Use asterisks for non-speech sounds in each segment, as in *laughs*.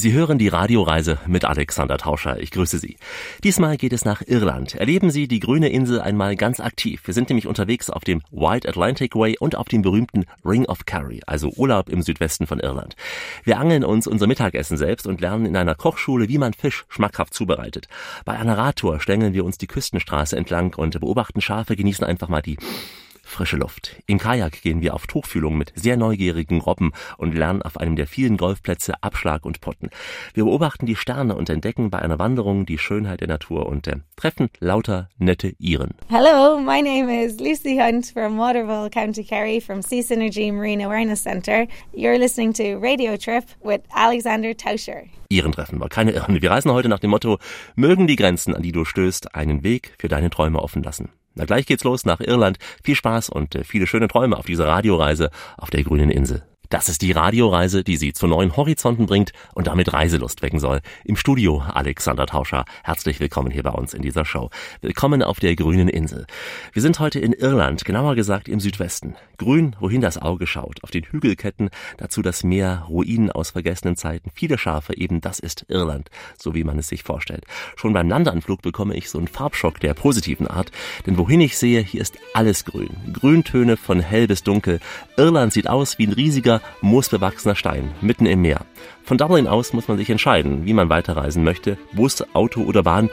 Sie hören die Radioreise mit Alexander Tauscher. Ich grüße Sie. Diesmal geht es nach Irland. Erleben Sie die grüne Insel einmal ganz aktiv. Wir sind nämlich unterwegs auf dem White Atlantic Way und auf dem berühmten Ring of Kerry, also Urlaub im Südwesten von Irland. Wir angeln uns unser Mittagessen selbst und lernen in einer Kochschule, wie man Fisch schmackhaft zubereitet. Bei einer Radtour stängeln wir uns die Küstenstraße entlang und beobachten Schafe, genießen einfach mal die frische Luft. Im Kajak gehen wir auf Tuchfühlung mit sehr neugierigen Robben und lernen auf einem der vielen Golfplätze Abschlag und Potten. Wir beobachten die Sterne und entdecken bei einer Wanderung die Schönheit der Natur und äh, treffen lauter nette Iren. Hello, my name is Lucy Hunt from Waterville, County Kerry from Sea Synergy Marine Awareness Center. You're listening to Radio Trip with Alexander Tauscher. Iren treffen wir, keine Irren. Wir reisen heute nach dem Motto, mögen die Grenzen, an die du stößt, einen Weg für deine Träume offen lassen. Na gleich geht's los nach Irland. Viel Spaß und äh, viele schöne Träume auf dieser Radioreise auf der grünen Insel. Das ist die Radioreise, die Sie zu neuen Horizonten bringt und damit Reiselust wecken soll. Im Studio Alexander Tauscher. Herzlich willkommen hier bei uns in dieser Show. Willkommen auf der grünen Insel. Wir sind heute in Irland, genauer gesagt im Südwesten. Grün, wohin das Auge schaut. Auf den Hügelketten, dazu das Meer, Ruinen aus vergessenen Zeiten, viele Schafe, eben das ist Irland, so wie man es sich vorstellt. Schon beim Landeanflug bekomme ich so einen Farbschock der positiven Art, denn wohin ich sehe, hier ist alles grün. Grüntöne von hell bis dunkel. Irland sieht aus wie ein riesiger moosbewachsener Stein mitten im Meer. Von Dublin aus muss man sich entscheiden, wie man weiterreisen möchte, Bus, Auto oder Bahn.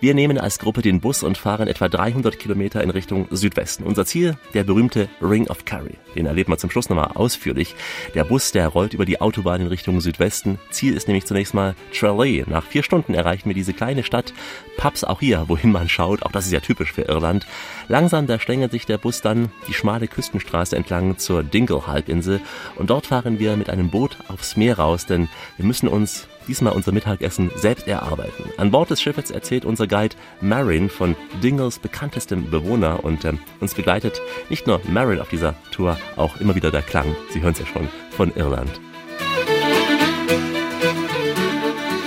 Wir nehmen als Gruppe den Bus und fahren etwa 300 Kilometer in Richtung Südwesten. Unser Ziel, der berühmte Ring of Kerry. Den erleben wir zum Schluss nochmal ausführlich. Der Bus, der rollt über die Autobahn in Richtung Südwesten. Ziel ist nämlich zunächst mal Tralee. Nach vier Stunden erreichen wir diese kleine Stadt. Pubs auch hier, wohin man schaut. Auch das ist ja typisch für Irland. Langsam, da schlängelt sich der Bus dann die schmale Küstenstraße entlang zur Dingle-Halbinsel. Und dort fahren wir mit einem Boot aufs Meer raus, denn wir müssen uns diesmal unser Mittagessen selbst erarbeiten. An Bord des Schiffes erzählt unser Guide Marin von Dingles bekanntestem Bewohner und äh, uns begleitet nicht nur Marin auf dieser Tour, auch immer wieder der Klang, Sie hören es ja schon, von Irland.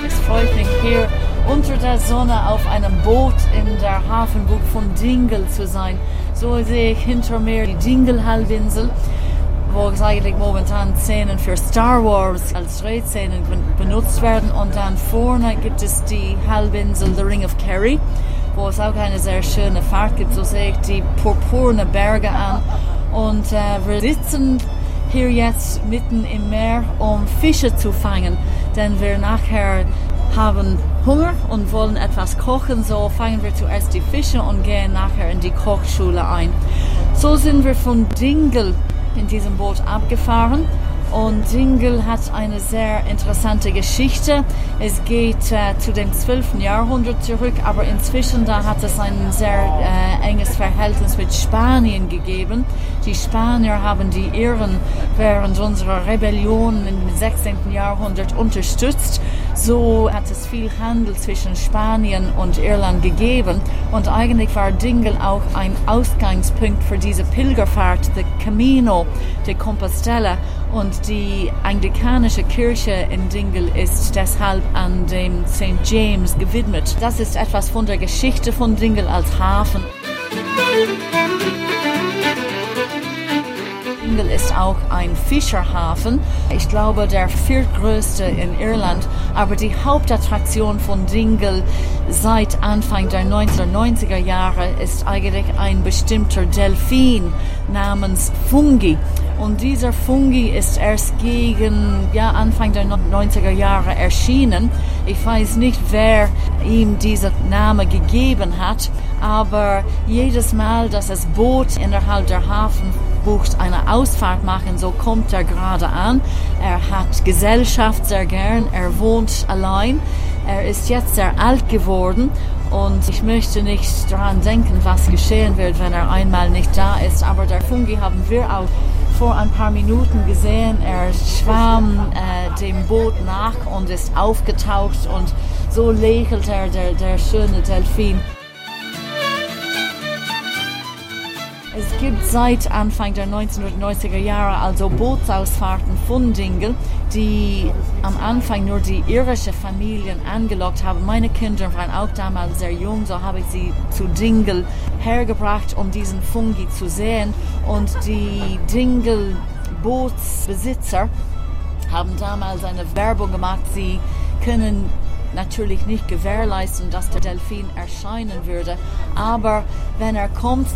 Es freut mich hier unter der Sonne auf einem Boot in der Hafenbucht von Dingle zu sein. So sehe ich hinter mir die Dingle-Halbinsel wo es eigentlich momentan Szenen für Star Wars als Drehszenen benutzt werden. Und dann vorne gibt es die Halbinsel The Ring of Kerry, wo es auch eine sehr schöne Fahrt gibt. So sehe ich die purpurne Berge an. Und äh, wir sitzen hier jetzt mitten im Meer, um Fische zu fangen, denn wir nachher haben Hunger und wollen etwas kochen, so fangen wir zuerst die Fische und gehen nachher in die Kochschule ein. So sind wir von Dingle in diesem Boot abgefahren. Und Dingle hat eine sehr interessante Geschichte. Es geht äh, zu dem 12. Jahrhundert zurück, aber inzwischen da hat es ein sehr äh, enges Verhältnis mit Spanien gegeben. Die Spanier haben die Iren während unserer Rebellion im 16. Jahrhundert unterstützt. So hat es viel Handel zwischen Spanien und Irland gegeben. Und eigentlich war Dingle auch ein Ausgangspunkt für diese Pilgerfahrt, the Camino de Compostela. Und die anglikanische Kirche in Dingle ist deshalb an dem St. James gewidmet. Das ist etwas von der Geschichte von Dingle als Hafen. Dingle ist auch ein Fischerhafen. Ich glaube, der viertgrößte in Irland. Aber die Hauptattraktion von Dingle seit Anfang der 1990er Jahre ist eigentlich ein bestimmter Delfin namens Fungi. Und dieser Fungi ist erst gegen ja, Anfang der 90er Jahre erschienen. Ich weiß nicht, wer ihm diesen Namen gegeben hat, aber jedes Mal, dass das Boot innerhalb der Hafenbucht eine Ausfahrt machen, so kommt er gerade an. Er hat Gesellschaft sehr gern, er wohnt allein. Er ist jetzt sehr alt geworden und ich möchte nicht daran denken, was geschehen wird, wenn er einmal nicht da ist. Aber der Fungi haben wir auch vor ein paar Minuten gesehen. Er schwamm äh, dem Boot nach und ist aufgetaucht und so lächelt er, der, der schöne Delfin. Es gibt seit Anfang der 1990er Jahre also Bootsausfahrten von Dingle, die am Anfang nur die irische Familien angelockt haben. Meine Kinder waren auch damals sehr jung, so habe ich sie zu Dingle hergebracht, um diesen Fungi zu sehen. Und die Dingle Bootsbesitzer haben damals eine Werbung gemacht, sie können natürlich nicht gewährleisten, dass der Delfin erscheinen würde. Aber wenn er kommt,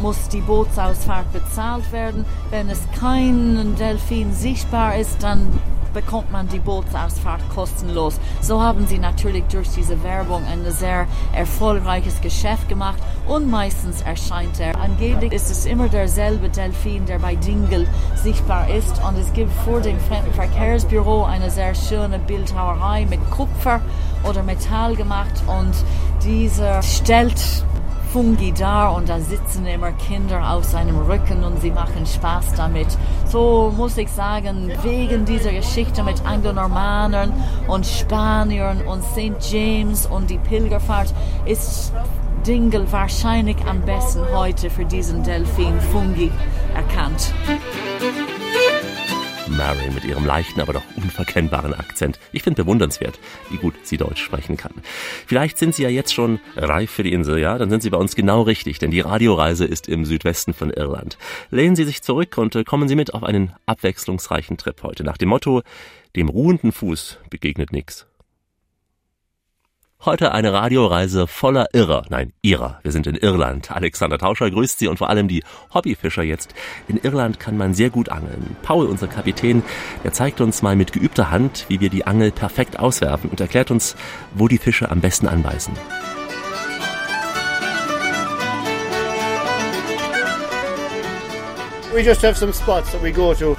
muss die Bootsausfahrt bezahlt werden. Wenn es kein Delfin sichtbar ist, dann bekommt man die Bootsausfahrt kostenlos. So haben sie natürlich durch diese Werbung ein sehr erfolgreiches Geschäft gemacht und meistens erscheint er. Angeblich ist es immer derselbe Delfin, der bei Dingle sichtbar ist und es gibt vor dem Fremdenverkehrsbüro eine sehr schöne Bildhauerei mit Kupfer oder Metall gemacht und dieser stellt Fungi da und da sitzen immer Kinder auf seinem Rücken und sie machen Spaß damit. So muss ich sagen, wegen dieser Geschichte mit Anglo-Normanern und Spaniern und St. James und die Pilgerfahrt ist Dingle wahrscheinlich am besten heute für diesen Delfin Fungi erkannt. Mary mit ihrem leichten, aber doch unverkennbaren Akzent. Ich finde bewundernswert, wie gut sie Deutsch sprechen kann. Vielleicht sind Sie ja jetzt schon reif für die Insel, ja? Dann sind Sie bei uns genau richtig, denn die Radioreise ist im Südwesten von Irland. Lehnen Sie sich zurück und äh, kommen Sie mit auf einen abwechslungsreichen Trip heute nach dem Motto, dem ruhenden Fuß begegnet nix. Heute eine Radioreise voller Irrer, nein, Irrer. Wir sind in Irland. Alexander Tauscher grüßt Sie und vor allem die Hobbyfischer jetzt. In Irland kann man sehr gut angeln. Paul, unser Kapitän, der zeigt uns mal mit geübter Hand, wie wir die Angel perfekt auswerfen und erklärt uns, wo die Fische am besten anbeißen.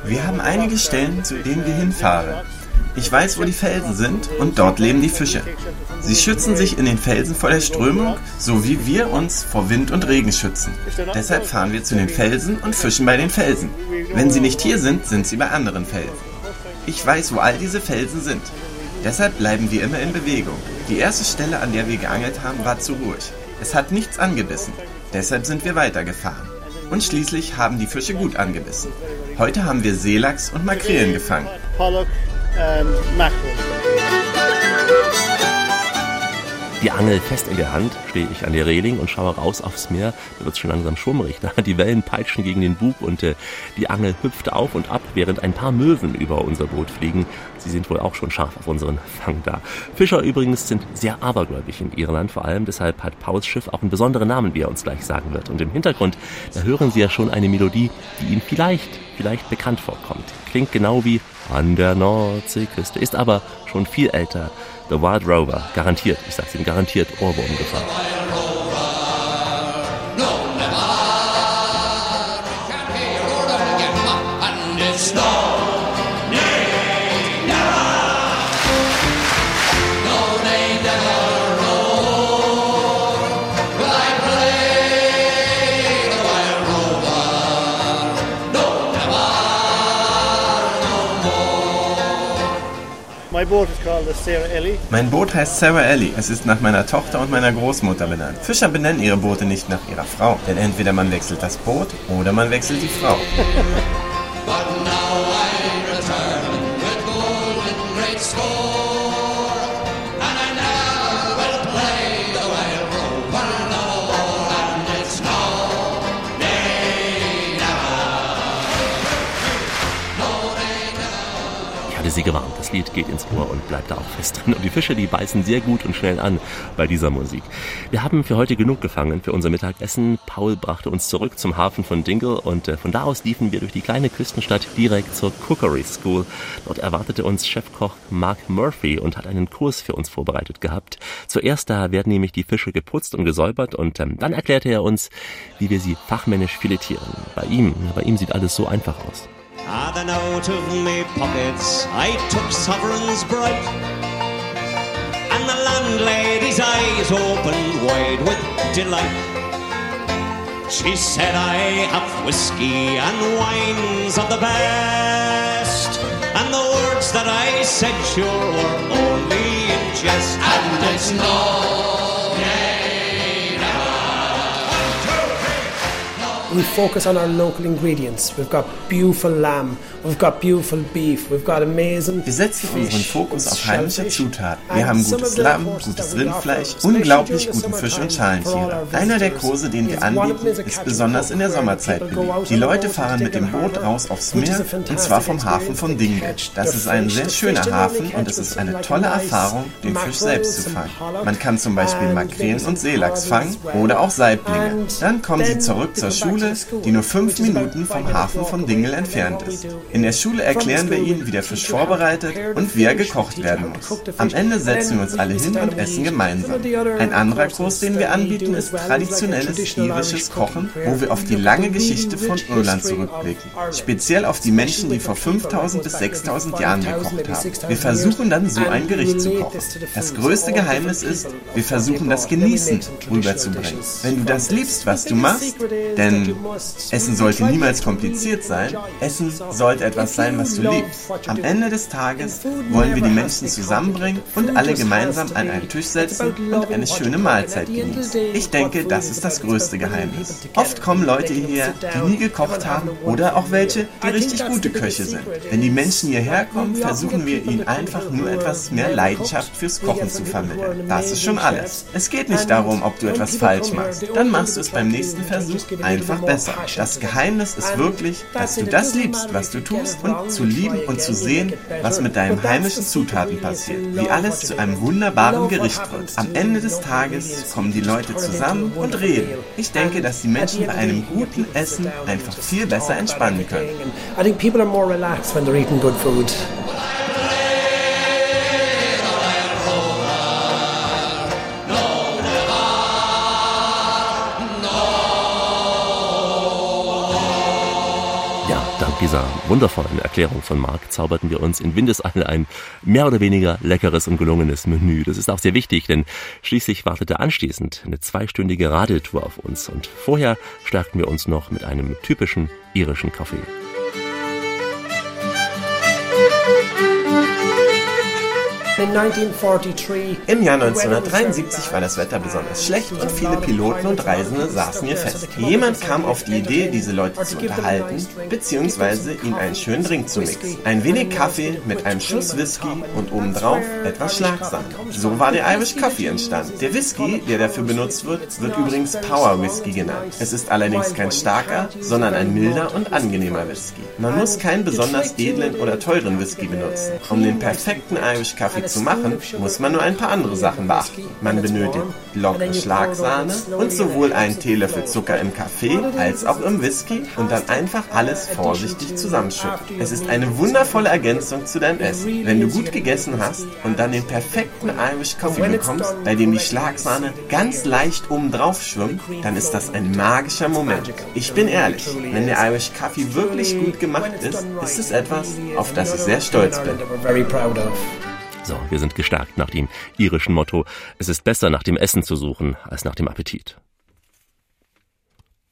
Wir haben einige Stellen, zu denen wir hinfahren. Ich weiß, wo die Felsen sind und dort leben die Fische. Sie schützen sich in den Felsen vor der Strömung, so wie wir uns vor Wind und Regen schützen. Deshalb fahren wir zu den Felsen und fischen bei den Felsen. Wenn sie nicht hier sind, sind sie bei anderen Felsen. Ich weiß, wo all diese Felsen sind. Deshalb bleiben wir immer in Bewegung. Die erste Stelle, an der wir geangelt haben, war zu ruhig. Es hat nichts angebissen. Deshalb sind wir weitergefahren. Und schließlich haben die Fische gut angebissen. Heute haben wir Seelachs und Makrelen gefangen ähm, Mackerel. Die Angel fest in der Hand, stehe ich an der Reling und schaue raus aufs Meer. Da wird es schon langsam schummrig. *laughs* Die Wellen peitschen gegen den Bug und äh, die Angel hüpft auf und ab, während ein paar Möwen über unser Boot fliegen. Sie sind wohl auch schon scharf auf unseren Fang da. Fischer übrigens sind sehr abergläubig in Irland vor allem. Deshalb hat Pauls Schiff auch einen besonderen Namen, wie er uns gleich sagen wird. Und im Hintergrund, da hören Sie ja schon eine Melodie, die Ihnen vielleicht, vielleicht bekannt vorkommt. Klingt genau wie an der Nordseeküste, ist aber schon viel älter. The Wild Rover, garantiert, ich sag's Ihnen, garantiert Ohrwurmgefahr. Mein Boot heißt Sarah Ellie. Es ist nach meiner Tochter und meiner Großmutter benannt. Fischer benennen ihre Boote nicht nach ihrer Frau, denn entweder man wechselt das Boot oder man wechselt die Frau. sie gewarnt. Lied geht ins Ohr und bleibt da auch fest. Und die Fische, die beißen sehr gut und schnell an bei dieser Musik. Wir haben für heute genug gefangen für unser Mittagessen. Paul brachte uns zurück zum Hafen von Dingle und äh, von da aus liefen wir durch die kleine Küstenstadt direkt zur Cookery School. Dort erwartete uns Chefkoch Mark Murphy und hat einen Kurs für uns vorbereitet gehabt. Zuerst da werden nämlich die Fische geputzt und gesäubert und ähm, dann erklärte er uns, wie wir sie fachmännisch filetieren. Bei ihm, bei ihm sieht alles so einfach aus. Ah, then out of me pockets I took sovereigns bright, and the landlady's eyes opened wide with delight. She said, I have whiskey and wines of the best, and the words that I said sure were only in jest, and it's no. We focus on our local ingredients. We've got beautiful lamb, we've got beautiful beef, we've got amazing Wir setzen unseren Fokus auf heimische Zutaten. Wir haben gutes Lamm, gutes Rindfleisch, unglaublich guten Fisch und Schalentiere. Einer der Kurse, den wir anbieten, ist besonders in der Sommerzeit beliebt. Die Leute fahren mit dem Boot raus aufs Meer und zwar vom Hafen von Dingle. Das ist ein sehr schöner Hafen und es ist eine tolle Erfahrung, den Fisch selbst zu fangen. Man kann zum Beispiel Makrelen und Seelachs fangen oder auch Saiblinge. Dann kommen sie zurück zur Schule, die nur fünf Minuten vom Hafen von Dingle entfernt ist. In der Schule erklären wir ihnen, wie der Fisch vorbereitet und wie er gekocht werden muss. Am Ende setzen wir uns alle hin und essen gemeinsam. Ein anderer Kurs, den wir anbieten, ist traditionelles irisches Kochen, wo wir auf die lange Geschichte von Irland zurückblicken. Speziell auf die Menschen, die vor 5000 bis 6000 Jahren gekocht haben. Wir versuchen dann so ein Gericht zu kochen. Das größte Geheimnis ist, wir versuchen das Genießen rüberzubringen. Wenn du das liebst, was du machst, denn Essen sollte niemals kompliziert sein, Essen sollte etwas sein, was du liebst. Am Ende des Tages wollen wir die Menschen zusammenbringen und alle gemeinsam an einen Tisch setzen und eine schöne Mahlzeit genießen. Ich denke, das ist das größte Geheimnis. Oft kommen Leute hierher, die nie gekocht haben oder auch welche, die richtig gute Köche sind. Wenn die Menschen hierher kommen, versuchen wir ihnen einfach nur etwas mehr Leidenschaft fürs Kochen zu vermitteln. Das ist schon alles. Es geht nicht darum, ob du etwas falsch machst. Dann machst du es beim nächsten Versuch einfach besser. Das Geheimnis ist wirklich, dass du das liebst, was du tust und zu lieben und zu sehen, was mit deinen heimischen Zutaten passiert. Wie alles zu einem wunderbaren Gericht wird. Am Ende des Tages kommen die Leute zusammen und reden. Ich denke, dass die Menschen bei einem guten Essen einfach viel besser entspannen können. I think people are more relaxed when they're eating good food. Dank dieser wundervollen Erklärung von Marc zauberten wir uns in Windeseile ein mehr oder weniger leckeres und gelungenes Menü. Das ist auch sehr wichtig, denn schließlich wartete anschließend eine zweistündige Radeltour auf uns und vorher stärkten wir uns noch mit einem typischen irischen Kaffee. Im Jahr 1973 war das Wetter besonders schlecht und viele Piloten und Reisende saßen hier fest. Jemand kam auf die Idee, diese Leute zu unterhalten, beziehungsweise ihnen einen schönen Drink zu mixen. Ein wenig Kaffee mit einem Schuss Whisky und obendrauf etwas Schlagsahne. So war der Irish Coffee entstanden. Der Whisky, der dafür benutzt wird, wird übrigens Power Whisky genannt. Es ist allerdings kein starker, sondern ein milder und angenehmer Whisky. Man muss keinen besonders edlen oder teuren Whisky benutzen. Um den perfekten Irish Coffee zu machen, muss man nur ein paar andere Sachen beachten. Man benötigt lockere Schlagsahne und sowohl einen Teelöffel Zucker im Kaffee als auch im Whisky und dann einfach alles vorsichtig zusammenschütten. Es ist eine wundervolle Ergänzung zu deinem Essen. Wenn du gut gegessen hast und dann den perfekten Irish Coffee bekommst, bei dem die Schlagsahne ganz leicht oben drauf schwimmt, dann ist das ein magischer Moment. Ich bin ehrlich, wenn der Irish Coffee wirklich gut gemacht ist, ist es etwas, auf das ich sehr stolz bin. So, wir sind gestärkt nach dem irischen Motto, es ist besser nach dem Essen zu suchen als nach dem Appetit.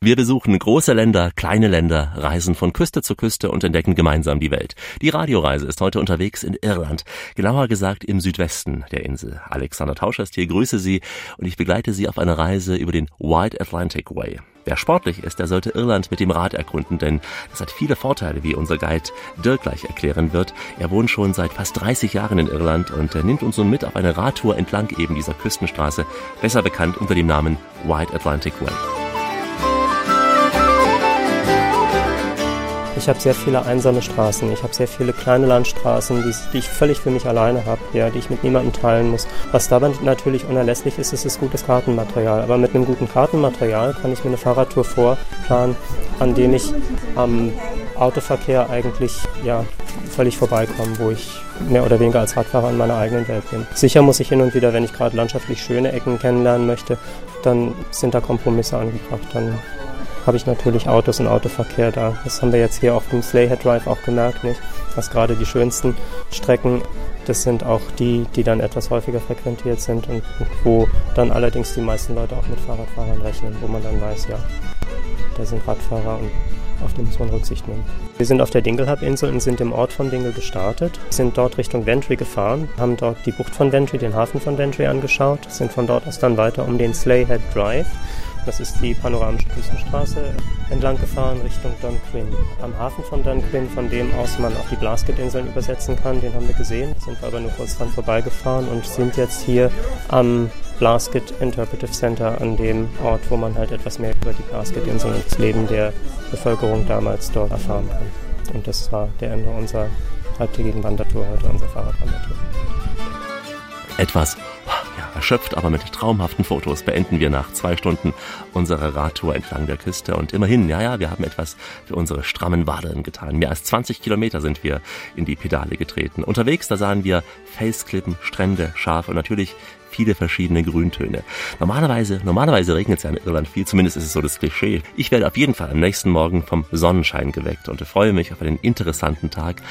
Wir besuchen große Länder, kleine Länder, reisen von Küste zu Küste und entdecken gemeinsam die Welt. Die Radioreise ist heute unterwegs in Irland, genauer gesagt im Südwesten der Insel. Alexander Tauscher ist hier, grüße Sie und ich begleite Sie auf eine Reise über den Wide Atlantic Way. Wer sportlich ist, der sollte Irland mit dem Rad erkunden, denn das hat viele Vorteile, wie unser Guide Dirk gleich erklären wird. Er wohnt schon seit fast 30 Jahren in Irland und er nimmt uns nun mit auf eine Radtour entlang eben dieser Küstenstraße, besser bekannt unter dem Namen Wide Atlantic Way. Ich habe sehr viele einsame Straßen. Ich habe sehr viele kleine Landstraßen, die, die ich völlig für mich alleine habe, ja, die ich mit niemandem teilen muss. Was dabei natürlich unerlässlich ist, ist, ist gutes Kartenmaterial. Aber mit einem guten Kartenmaterial kann ich mir eine Fahrradtour vorplanen, an dem ich am Autoverkehr eigentlich ja, völlig vorbeikomme, wo ich mehr oder weniger als Radfahrer in meiner eigenen Welt bin. Sicher muss ich hin und wieder, wenn ich gerade landschaftlich schöne Ecken kennenlernen möchte, dann sind da Kompromisse angebracht. Dann habe ich natürlich Autos und Autoverkehr da. Das haben wir jetzt hier auf dem Slayhead Drive auch gemerkt, nicht? Dass gerade die schönsten Strecken, das sind auch die, die dann etwas häufiger frequentiert sind und wo dann allerdings die meisten Leute auch mit Fahrradfahrern rechnen, wo man dann weiß, ja, da sind Radfahrer und auf die muss man Rücksicht nehmen. Wir sind auf der Dinglehab-Insel und sind im Ort von Dingle gestartet, sind dort Richtung Ventry gefahren, haben dort die Bucht von Ventry, den Hafen von Ventry angeschaut, sind von dort aus dann weiter um den Slayhead Drive Das ist die panoramische Küstenstraße entlang gefahren Richtung Dunquin. Am Hafen von Dunquin, von dem aus man auf die Blasket-Inseln übersetzen kann, den haben wir gesehen. Sind wir aber nur kurz dran vorbeigefahren und sind jetzt hier am Blasket Interpretive Center, an dem Ort, wo man halt etwas mehr über die Blasket-Inseln und das Leben der Bevölkerung damals dort erfahren kann. Und das war der Ende unserer halbtägigen Wandertour heute, unserer Fahrradwandertour. Etwas erschöpft, aber mit traumhaften Fotos beenden wir nach zwei Stunden unsere Radtour entlang der Küste. Und immerhin, ja, ja, wir haben etwas für unsere strammen Wadeln getan. Mehr als 20 Kilometer sind wir in die Pedale getreten. Unterwegs, da sahen wir Felsklippen, Strände, Schafe und natürlich viele verschiedene Grüntöne. Normalerweise, normalerweise regnet es ja in Irland viel, zumindest ist es so das Klischee. Ich werde auf jeden Fall am nächsten Morgen vom Sonnenschein geweckt und freue mich auf einen interessanten Tag.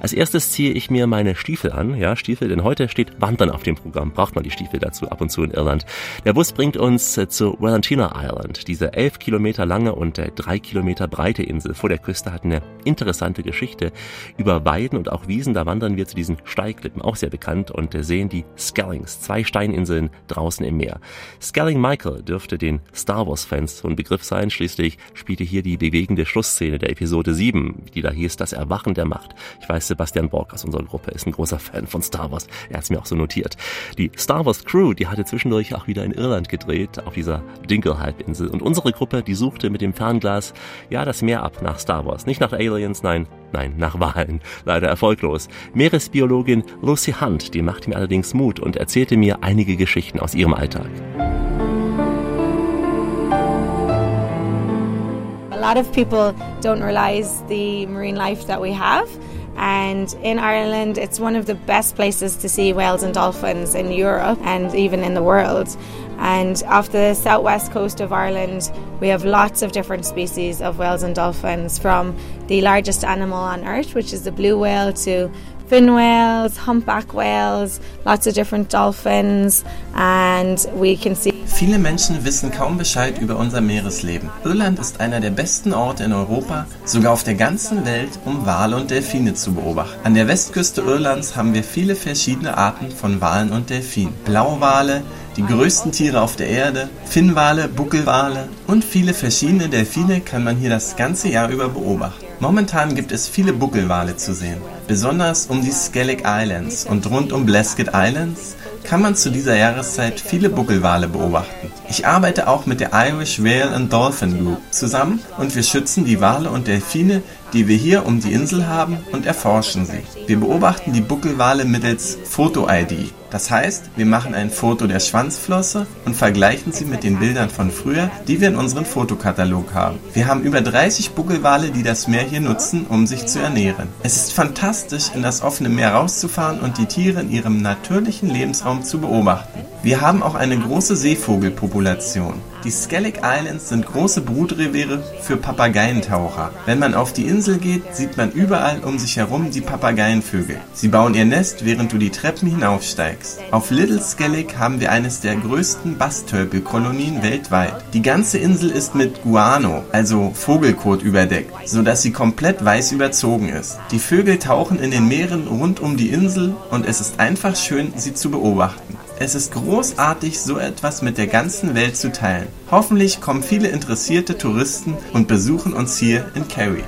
Als erstes ziehe ich mir meine Stiefel an, ja, Stiefel, denn heute steht Wandern auf dem Programm. Braucht man die Stiefel dazu ab und zu in Irland. Der Bus bringt uns äh, zu Valentina Island, diese elf Kilometer lange und äh, drei Kilometer breite Insel vor der Küste hat eine interessante Geschichte. Über Weiden und auch Wiesen, da wandern wir zu diesen Steigklippen, auch sehr bekannt, und äh, sehen die Skellings, zwei Steininseln draußen im Meer. Skelling Michael dürfte den Star Wars-Fans so ein Begriff sein. Schließlich spielte hier die bewegende Schlussszene der Episode 7, die da hieß Das Erwachen der Macht. Ich weiß, Sebastian Borg aus unserer Gruppe ist ein großer Fan von Star Wars. Er hat es mir auch so notiert. Die Star Wars Crew, die hatte zwischendurch auch wieder in Irland gedreht, auf dieser Dingle-Halbinsel. Und unsere Gruppe, die suchte mit dem Fernglas, ja, das Meer ab nach Star Wars. Nicht nach Aliens, nein, nein, nach Wahlen. Leider erfolglos. Meeresbiologin Lucy Hunt, die machte mir allerdings Mut und erzählte mir einige Geschichten aus ihrem Alltag. A lot of people don't realize the marine life that we have. And in Ireland, it's one of the best places to see whales and dolphins in Europe and even in the world. And off the southwest coast of Ireland, we have lots of different species of whales and dolphins, from the largest animal on earth, which is the blue whale, to fin whales, humpback whales, lots of different dolphins, and we can see. Viele Menschen wissen kaum Bescheid über unser Meeresleben. Irland ist einer der besten Orte in Europa, sogar auf der ganzen Welt, um Wale und Delfine zu beobachten. An der Westküste Irlands haben wir viele verschiedene Arten von Walen und Delfinen. Blauwale, die größten Tiere auf der Erde, Finnwale, Buckelwale und viele verschiedene Delfine kann man hier das ganze Jahr über beobachten. Momentan gibt es viele Buckelwale zu sehen. Besonders um die Skellig Islands und rund um Blasket Islands kann man zu dieser Jahreszeit viele Buckelwale beobachten. Ich arbeite auch mit der Irish Whale and Dolphin Group zusammen und wir schützen die Wale und Delfine, die wir hier um die Insel haben und erforschen sie. Wir beobachten die Buckelwale mittels Foto-ID. Das heißt, wir machen ein Foto der Schwanzflosse und vergleichen sie mit den Bildern von früher, die wir in unserem Fotokatalog haben. Wir haben über 30 Buckelwale, die das Meer hier nutzen, um sich zu ernähren. Es ist fantastisch, in das offene Meer rauszufahren und die Tiere in ihrem natürlichen Lebensraum zu beobachten. Wir haben auch eine große Seevogelpopulation. Die Skellig Islands sind große Brutreviere für Papageientaucher. Wenn man auf die Insel geht, sieht man überall um sich herum die Papageienvögel. Sie bauen ihr Nest, während du die Treppen hinaufsteigst. Auf Little Skellig haben wir eines der größten Bastölpelkolonien weltweit. Die ganze Insel ist mit Guano, also Vogelkot, überdeckt, sodass sie komplett weiß überzogen ist. Die Vögel tauchen in den Meeren rund um die Insel und es ist einfach schön, sie zu beobachten. Es ist großartig, so etwas mit der ganzen Welt zu teilen. Hoffentlich kommen viele interessierte Touristen und besuchen uns hier in Kerry.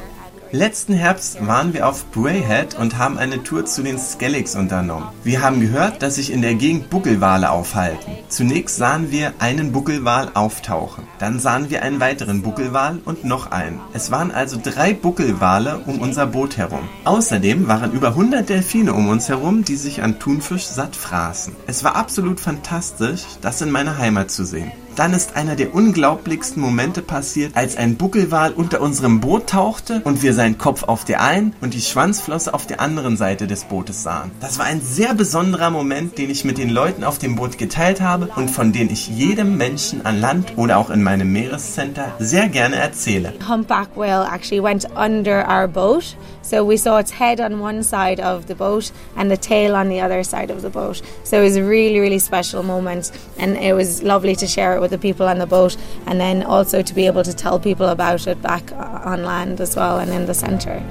Letzten Herbst waren wir auf Brayhead und haben eine Tour zu den Skelligs unternommen. Wir haben gehört, dass sich in der Gegend Buckelwale aufhalten. Zunächst sahen wir einen Buckelwal auftauchen. Dann sahen wir einen weiteren Buckelwal und noch einen. Es waren also drei Buckelwale um unser Boot herum. Außerdem waren über 100 Delfine um uns herum, die sich an Thunfisch satt fraßen. Es war absolut fantastisch, das in meiner Heimat zu sehen. Dann ist einer der unglaublichsten Momente passiert, als ein Buckelwal unter unserem Boot tauchte und wir seinen Kopf auf der einen und die Schwanzflosse auf der anderen Seite des Bootes sahen. Das war ein sehr besonderer Moment, den ich mit den Leuten auf dem Boot geteilt habe und von dem ich jedem Menschen an Land oder auch in meinem Meerescenter sehr gerne erzähle. Humpback whale actually went under our boat. So we saw its head on one side of the boat and the tail on the other side of the boat. So it was a really, really special moment. And it was lovely to share it with the people on the boat and then also to be able to tell people about it back on land as well and in the centre.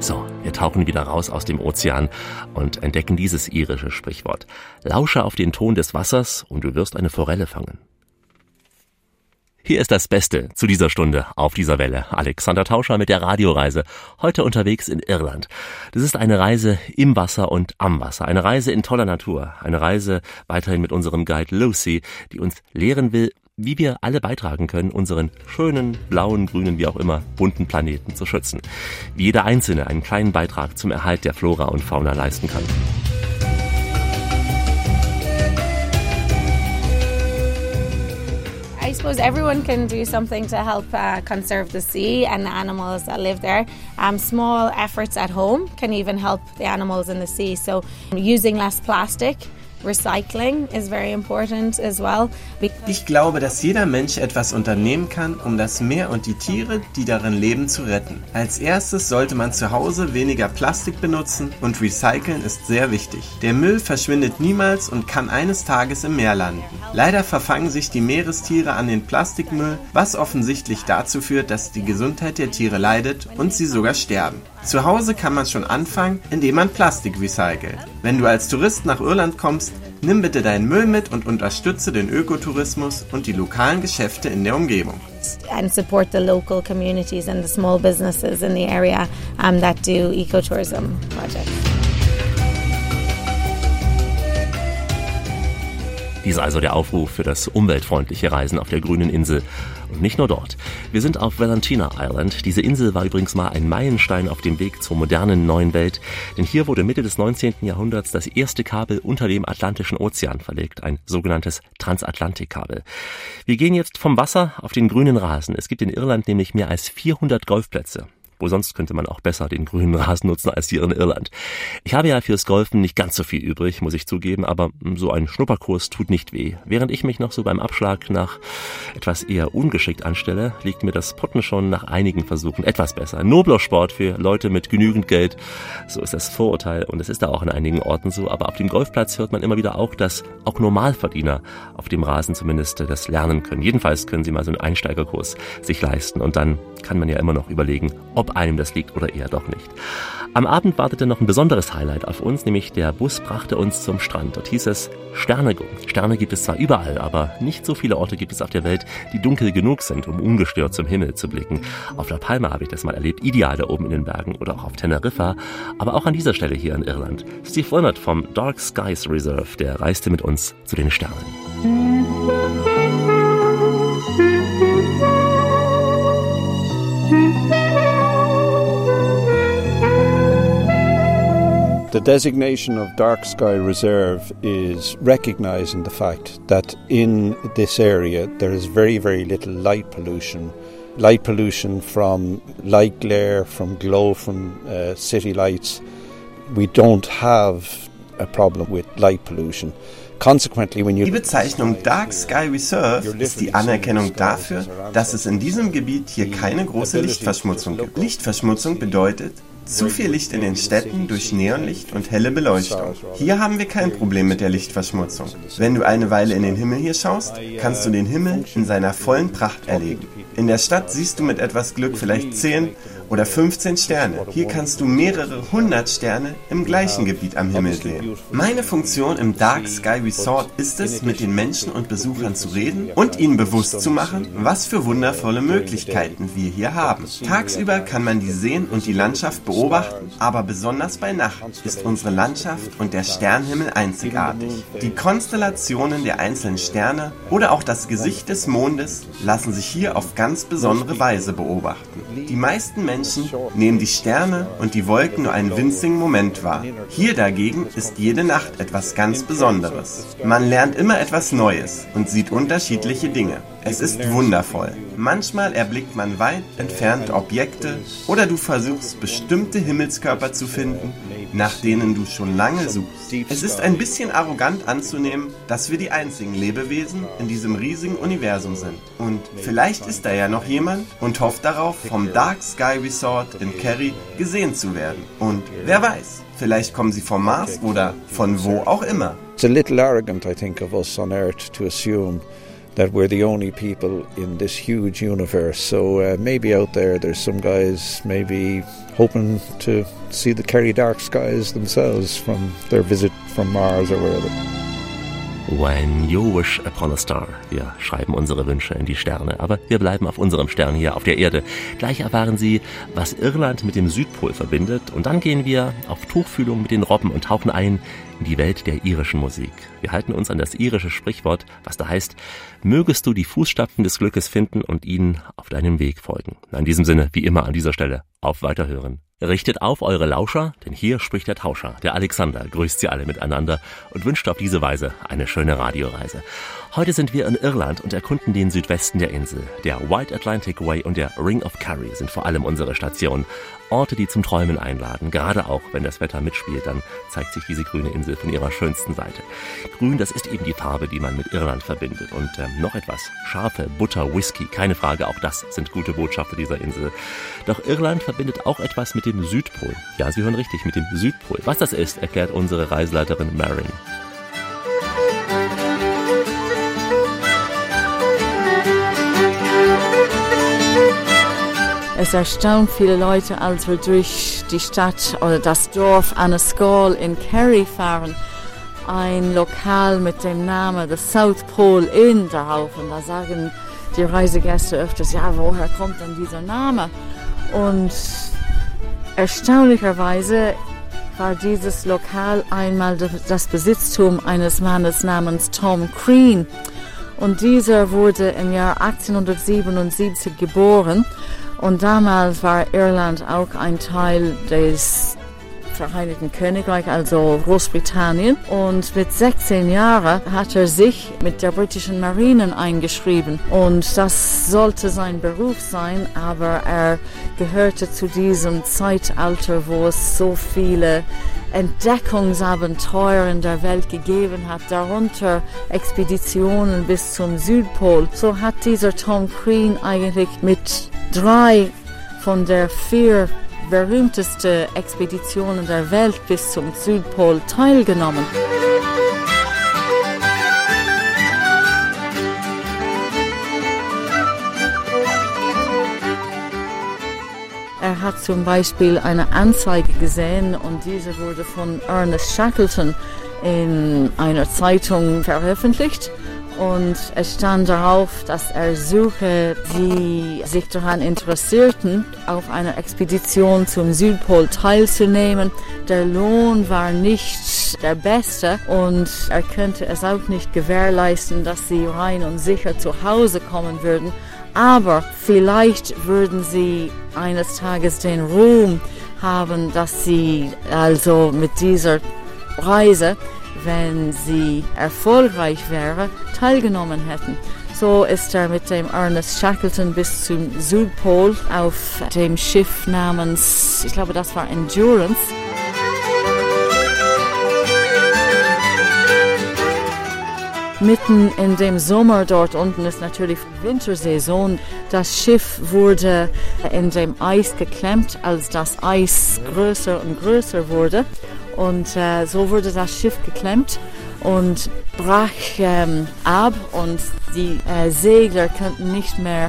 So, wir tauchen wieder raus aus dem Ozean und entdecken dieses irische Sprichwort. Lausche auf den Ton des Wassers und du wirst eine Forelle fangen. Hier ist das Beste zu dieser Stunde auf dieser Welle. Alexander Tauscher mit der Radioreise. Heute unterwegs in Irland. Das ist eine Reise im Wasser und am Wasser. Eine Reise in toller Natur. Eine Reise weiterhin mit unserem Guide Lucy, die uns lehren will, wie wir alle beitragen können, unseren schönen, blauen, grünen, wie auch immer, bunten Planeten zu schützen. Wie jeder Einzelne einen kleinen Beitrag zum Erhalt der Flora und Fauna leisten kann. I suppose everyone can do something to help uh, conserve the sea and the animals that live there. Um, small efforts at home can even help the animals in the sea. So, using less plastic Recycling is very important as well. Ich glaube, dass jeder Mensch etwas unternehmen kann, um das Meer und die Tiere, die darin leben, zu retten. Als erstes sollte man zu Hause weniger Plastik benutzen und recyceln ist sehr wichtig. Der Müll verschwindet niemals und kann eines Tages im Meer landen. Leider verfangen sich die Meerestiere an den Plastikmüll, was offensichtlich dazu führt, dass die Gesundheit der Tiere leidet und sie sogar sterben. Zu Hause kann man schon anfangen, indem man Plastik recycelt. Wenn du als Tourist nach Irland kommst, nimm bitte deinen Müll mit und unterstütze den Ökotourismus und die lokalen Geschäfte in der Umgebung. And support the local communities and the small businesses in the area um, that do ecotourism projects. Dies also der Aufruf für das umweltfreundliche Reisen auf der grünen Insel. Und nicht nur dort. Wir sind auf Valentina Island. Diese Insel war übrigens mal ein Meilenstein auf dem Weg zur modernen neuen Welt. Denn hier wurde Mitte des 19. Jahrhunderts das erste Kabel unter dem Atlantischen Ozean verlegt. Ein sogenanntes Transatlantikkabel. Wir gehen jetzt vom Wasser auf den grünen Rasen. Es gibt in Irland nämlich mehr als 400 Golfplätze. Wo sonst könnte man auch besser den grünen Rasen nutzen als hier in Irland. Ich habe ja fürs Golfen nicht ganz so viel übrig, muss ich zugeben, aber so ein Schnupperkurs tut nicht weh. Während ich mich noch so beim Abschlag nach etwas eher ungeschickt anstelle, liegt mir das Potten schon nach einigen Versuchen etwas besser. nobler Sport für Leute mit genügend Geld. So ist das Vorurteil und es ist da auch in einigen Orten so. Aber auf dem Golfplatz hört man immer wieder auch, dass auch Normalverdiener auf dem Rasen zumindest das lernen können. Jedenfalls können sie mal so einen Einsteigerkurs sich leisten und dann kann man ja immer noch überlegen, ob einem das liegt oder eher doch nicht. Am Abend wartete noch ein besonderes Highlight auf uns, nämlich der Bus brachte uns zum Strand. Dort hieß es Sterne. Sterne gibt es zwar überall, aber nicht so viele Orte gibt es auf der Welt, die dunkel genug sind, um ungestört zum Himmel zu blicken. Auf La Palma habe ich das mal erlebt, ideal da oben in den Bergen oder auch auf Teneriffa, aber auch an dieser Stelle hier in Irland. Steve Wilmot vom Dark Skies Reserve, der reiste mit uns zu den Sternen. The designation of Dark Sky Reserve is recognizing the fact that in this area there is very, very little light pollution. Light pollution from light glare, from glow from uh, city lights. We don't have a problem with light pollution. Die Bezeichnung Dark Sky Reserve ist die Anerkennung dafür, dass es in diesem Gebiet hier keine große Lichtverschmutzung gibt. Lichtverschmutzung bedeutet, zu viel Licht in den Städten durch Neonlicht und helle Beleuchtung. Hier haben wir kein Problem mit der Lichtverschmutzung. Wenn du eine Weile in den Himmel hier schaust, kannst du den Himmel in seiner vollen Pracht erleben. In der Stadt siehst du mit etwas Glück vielleicht 10 oder 15 Sterne. Hier kannst du mehrere hundert Sterne im gleichen Gebiet am Himmel sehen. Meine Funktion im Dark Sky Resort ist es, mit den Menschen und Besuchern zu reden und ihnen bewusst zu machen, was für wundervolle Möglichkeiten wir hier haben. Tagsüber kann man die sehen und die Landschaft beobachten, aber besonders bei Nacht ist unsere Landschaft und der Sternhimmel einzigartig. Die Konstellationen der einzelnen Sterne oder auch das Gesicht des Mondes lassen sich hier auf ganz besondere Weise beobachten. Die meisten Menschen Menschen nehmen die Sterne und die Wolken nur einen winzigen Moment wahr. Hier dagegen ist jede Nacht etwas ganz Besonderes. Man lernt immer etwas Neues und sieht unterschiedliche Dinge. Es ist wundervoll. Manchmal erblickt man weit entfernte Objekte oder du versuchst bestimmte Himmelskörper zu finden, nach denen du schon lange suchst. Es ist ein bisschen arrogant anzunehmen, dass wir die einzigen Lebewesen in diesem riesigen Universum sind. Und vielleicht ist da ja noch jemand und hofft darauf, vom Dark Sky Resort in Kerry gesehen zu werden. Und wer weiß, vielleicht kommen sie vom Mars oder von wo auch immer. It's a little arrogant, I think, of us on Earth to assume that we're the only people in this huge universe. So uh, maybe out there, there's some guys maybe hoping to see the Kerry dark skies themselves from their visit from Mars or wherever. When you wish upon a star. Wir schreiben unsere Wünsche in die Sterne, aber wir bleiben auf unserem Stern hier auf der Erde. Gleich erfahren Sie, was Irland mit dem Südpol verbindet und dann gehen wir auf Tuchfühlung mit den Robben und tauchen ein in die Welt der irischen Musik. Wir halten uns an das irische Sprichwort, was da heißt, mögest du die Fußstapfen des Glückes finden und ihnen auf deinem Weg folgen. In diesem Sinne, wie immer an dieser Stelle, auf Weiterhören. Richtet auf eure Lauscher, denn hier spricht der Tauscher, der Alexander, grüßt sie alle miteinander und wünscht auf diese Weise eine schöne Radioreise. Heute sind wir in Irland und erkunden den Südwesten der Insel. Der White Atlantic Way und der Ring of Kerry sind vor allem unsere Stationen. Orte, die zum Träumen einladen. Gerade auch, wenn das Wetter mitspielt, dann zeigt sich diese grüne Insel von ihrer schönsten Seite. Grün, das ist eben die Farbe, die man mit Irland verbindet. Und ähm, noch etwas. Schafe, Butter, Whisky, keine Frage, auch das sind gute Botschaften dieser Insel. Doch Irland verbindet auch etwas mit dem Südpol. Ja, Sie hören richtig, mit dem Südpol. Was das ist, erklärt unsere Reiseleiterin Marin. Es erstaunt viele Leute, als wir durch die Stadt oder das Dorf Anascol in Kerry fahren. Ein Lokal mit dem Namen The South Pole Inn darauf. Und da sagen die Reisegäste öfters, ja, woher kommt denn dieser Name? Und erstaunlicherweise war dieses Lokal einmal das Besitztum eines Mannes namens Tom Crean. Und dieser wurde im Jahr 1877 geboren und damals war Irland auch ein Teil des Vereinigten Königreich, also Großbritannien. Und mit 16 Jahren hat er sich mit der britischen Marine eingeschrieben. Und das sollte sein Beruf sein, aber er gehörte zu diesem Zeitalter, wo es so viele Entdeckungsabenteuer in der Welt gegeben hat, darunter Expeditionen bis zum Südpol. So hat dieser Tom Crean eigentlich mit drei von der vier berühmtesten Expeditionen der Welt bis zum Südpol teilgenommen. Hat zum Beispiel eine Anzeige gesehen und diese wurde von Ernest Shackleton in einer Zeitung veröffentlicht und es stand darauf, dass er suche, die sich daran interessierten, auf einer Expedition zum Südpol teilzunehmen. Der Lohn war nicht der beste und er könnte es auch nicht gewährleisten, dass sie rein und sicher zu Hause kommen würden. Aber vielleicht würden sie eines Tages den Ruhm haben, dass sie also mit dieser Reise wenn sie erfolgreich wäre, teilgenommen hätten. So ist er mit dem Ernest Shackleton bis zum Südpol auf dem Schiff namens, ich glaube, das war Endurance. Mitten in dem Sommer dort unten ist natürlich Wintersaison. Das Schiff wurde in dem Eis geklemmt, als das Eis größer und größer wurde. Und äh, so wurde das Schiff geklemmt und brach ähm, ab und die äh, Segler könnten nicht mehr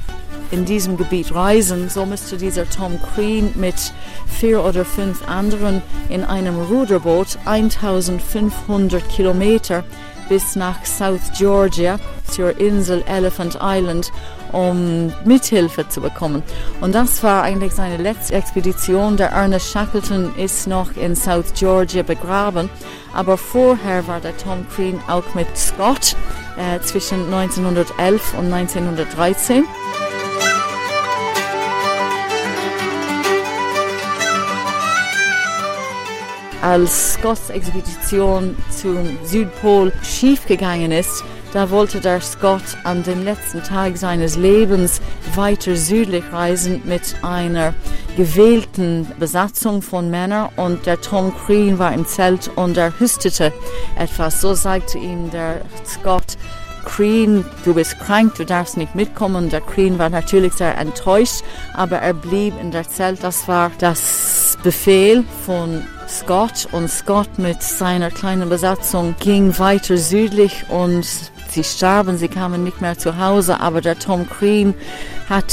in diesem Gebiet reisen. So müsste dieser Tom Crean mit vier oder fünf anderen in einem Ruderboot 1500 Kilometer bis nach South Georgia zur Insel Elephant Island, um Mithilfe zu bekommen. Und das war eigentlich seine letzte Expedition. Der Ernest Shackleton ist noch in South Georgia begraben, aber vorher war der Tom Crean auch mit Scott äh, zwischen 1911 und 1913. als Scotts Expedition zum Südpol schiefgegangen ist, da wollte der Scott an dem letzten Tag seines Lebens weiter südlich reisen mit einer gewählten Besatzung von Männern und der Tom Crean war im Zelt und er hüstete etwas. So sagte ihm der Scott, Crean, du bist krank, du darfst nicht mitkommen. Der Crean war natürlich sehr enttäuscht, aber er blieb in der Zelt. Das war das Befehl von Scott und Scott mit seiner kleinen Besatzung ging weiter südlich und Sie starben, sie kamen nicht mehr zu Hause, aber der Tom Green hat